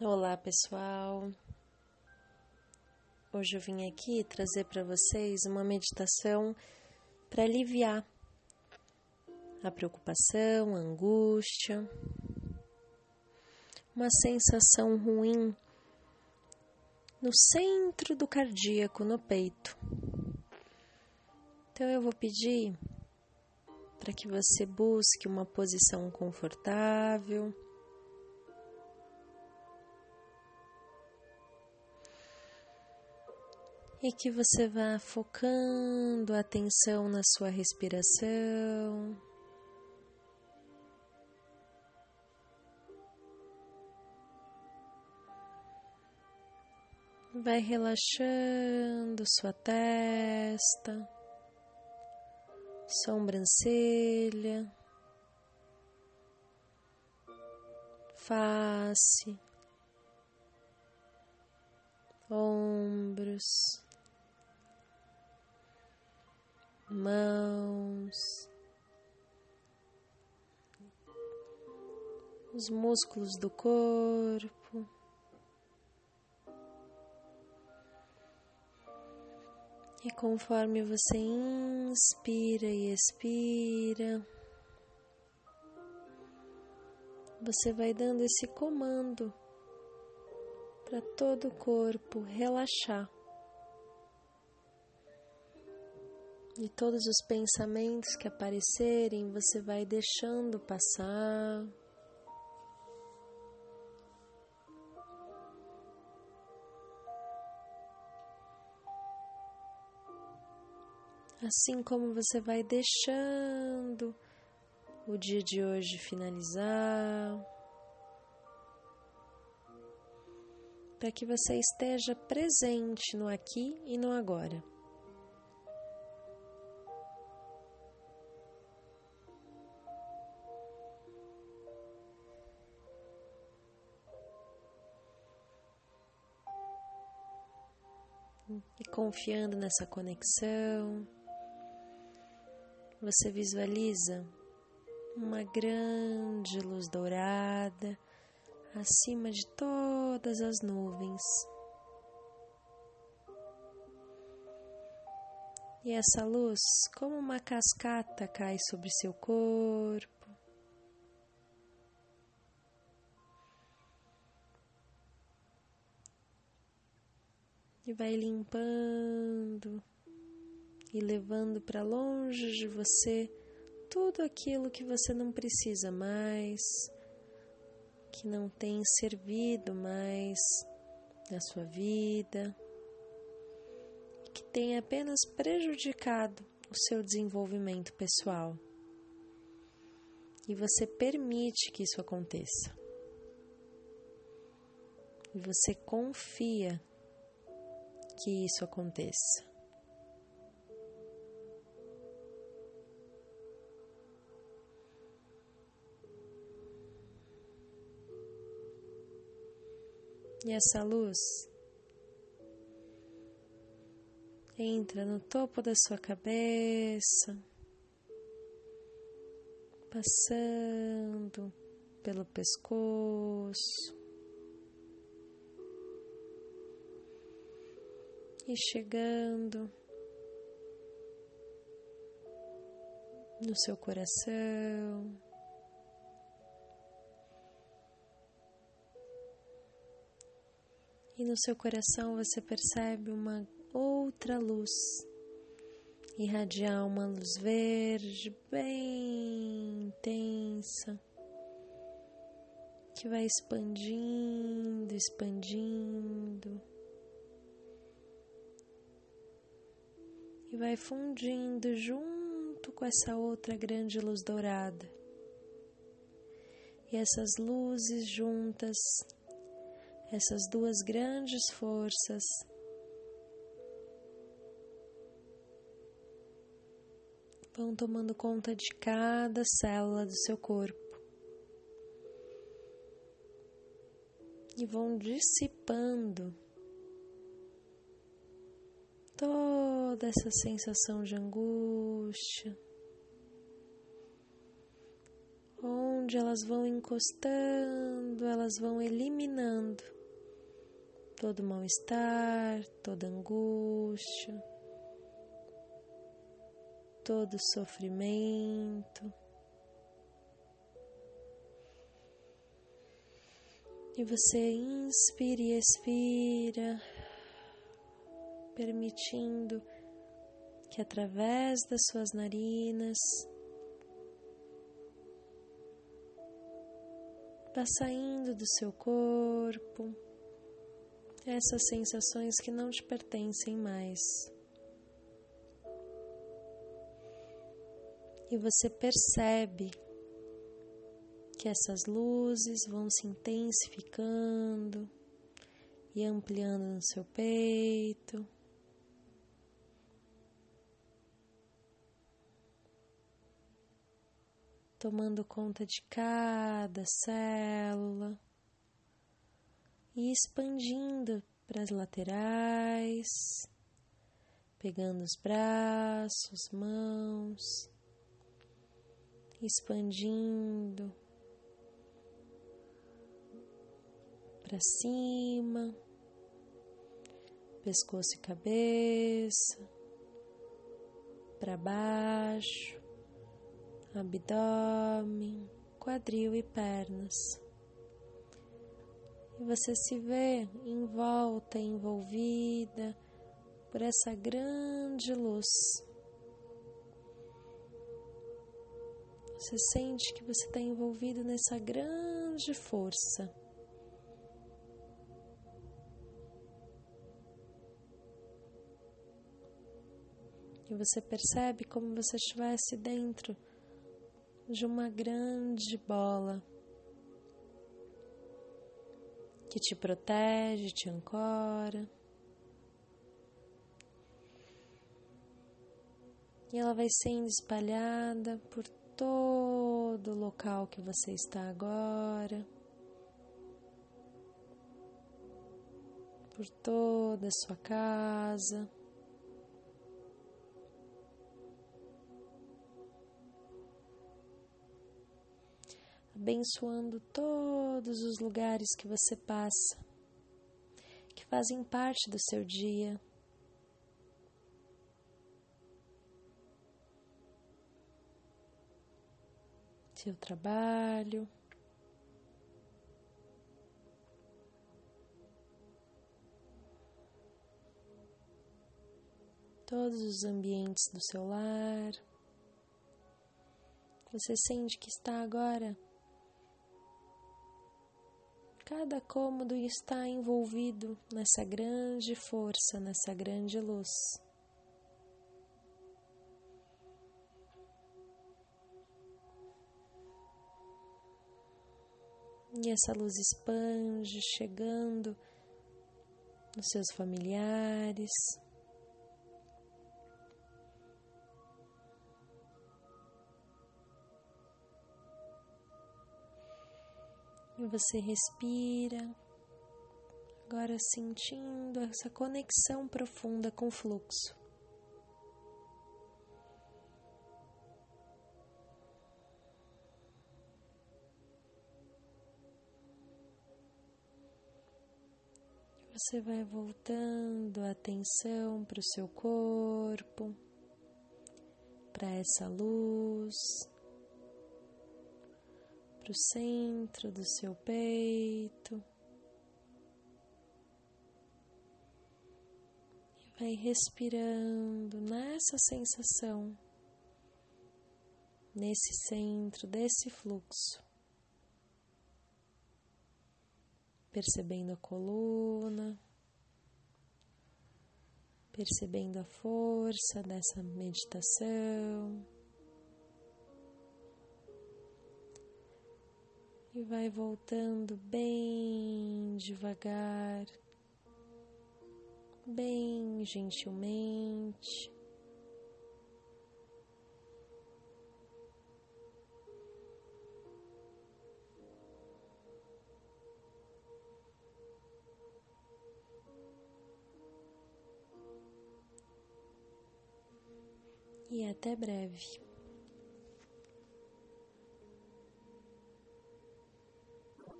Olá, pessoal. Hoje eu vim aqui trazer para vocês uma meditação para aliviar a preocupação, a angústia, uma sensação ruim no centro do cardíaco, no peito. Então eu vou pedir para que você busque uma posição confortável. E que você vá focando a atenção na sua respiração. Vai relaxando sua testa, sobrancelha, face, ombros, mãos, os músculos do corpo. E conforme você inspira e expira, você vai dando esse comando para todo o corpo relaxar. E todos os pensamentos que aparecerem, você vai deixando passar. assim como você vai deixando o dia de hoje finalizar, para que você esteja presente no aqui e no agora. E confiando nessa conexão você visualiza uma grande luz dourada acima de todas as nuvens. E essa luz, como uma cascata, cai sobre seu corpo. E vai limpando e levando para longe de você tudo aquilo que você não precisa mais, que não tem servido mais na sua vida, que tem apenas prejudicado o seu desenvolvimento pessoal. E você permite que isso aconteça. E você confia que isso aconteça. E essa luz entra no topo da sua cabeça, passando pelo pescoço e chegando no seu coração. e no seu coração você percebe uma outra luz irradiar uma luz verde bem intensa que vai expandindo, expandindo e vai fundindo junto com essa outra grande luz dourada. E essas luzes juntas essas duas grandes forças vão tomando conta de cada célula do seu corpo e vão dissipando toda essa sensação de angústia. onde elas vão encostando, elas vão eliminando todo mal-estar, toda angústia, todo sofrimento. E você inspira e expira, permitindo que através das suas narinas vá saindo do seu corpo essas sensações que não te pertencem mais. E você percebe que essas luzes vão se intensificando e ampliando no seu peito. Tomando conta de cada célula e expandindo para as laterais, pegando os braços, mãos, expandindo para cima, pescoço e cabeça, para baixo, abdômen, quadril e pernas. E você se vê em volta, envolvida por essa grande luz. Você sente que você está envolvido nessa grande força. e você percebe como você estivesse dentro de uma grande bola que te protege, te ancora. E ela vai sendo espalhada por todo o local que você está agora, por toda a sua casa. Abençoando todos os lugares que você passa, que fazem parte do seu dia. Seu trabalho, todos os ambientes do seu lar. Você sente que está agora Cada cômodo está envolvido nessa grande força, nessa grande luz. E essa luz expande, chegando nos seus familiares, E você respira, agora sentindo essa conexão profunda com o fluxo. Você vai voltando a atenção para o seu corpo, para essa luz para o centro do seu peito. E vai respirando nessa sensação, nesse centro desse fluxo. Percebendo a coluna, percebendo a força dessa meditação. E vai voltando bem devagar, bem gentilmente. E até breve.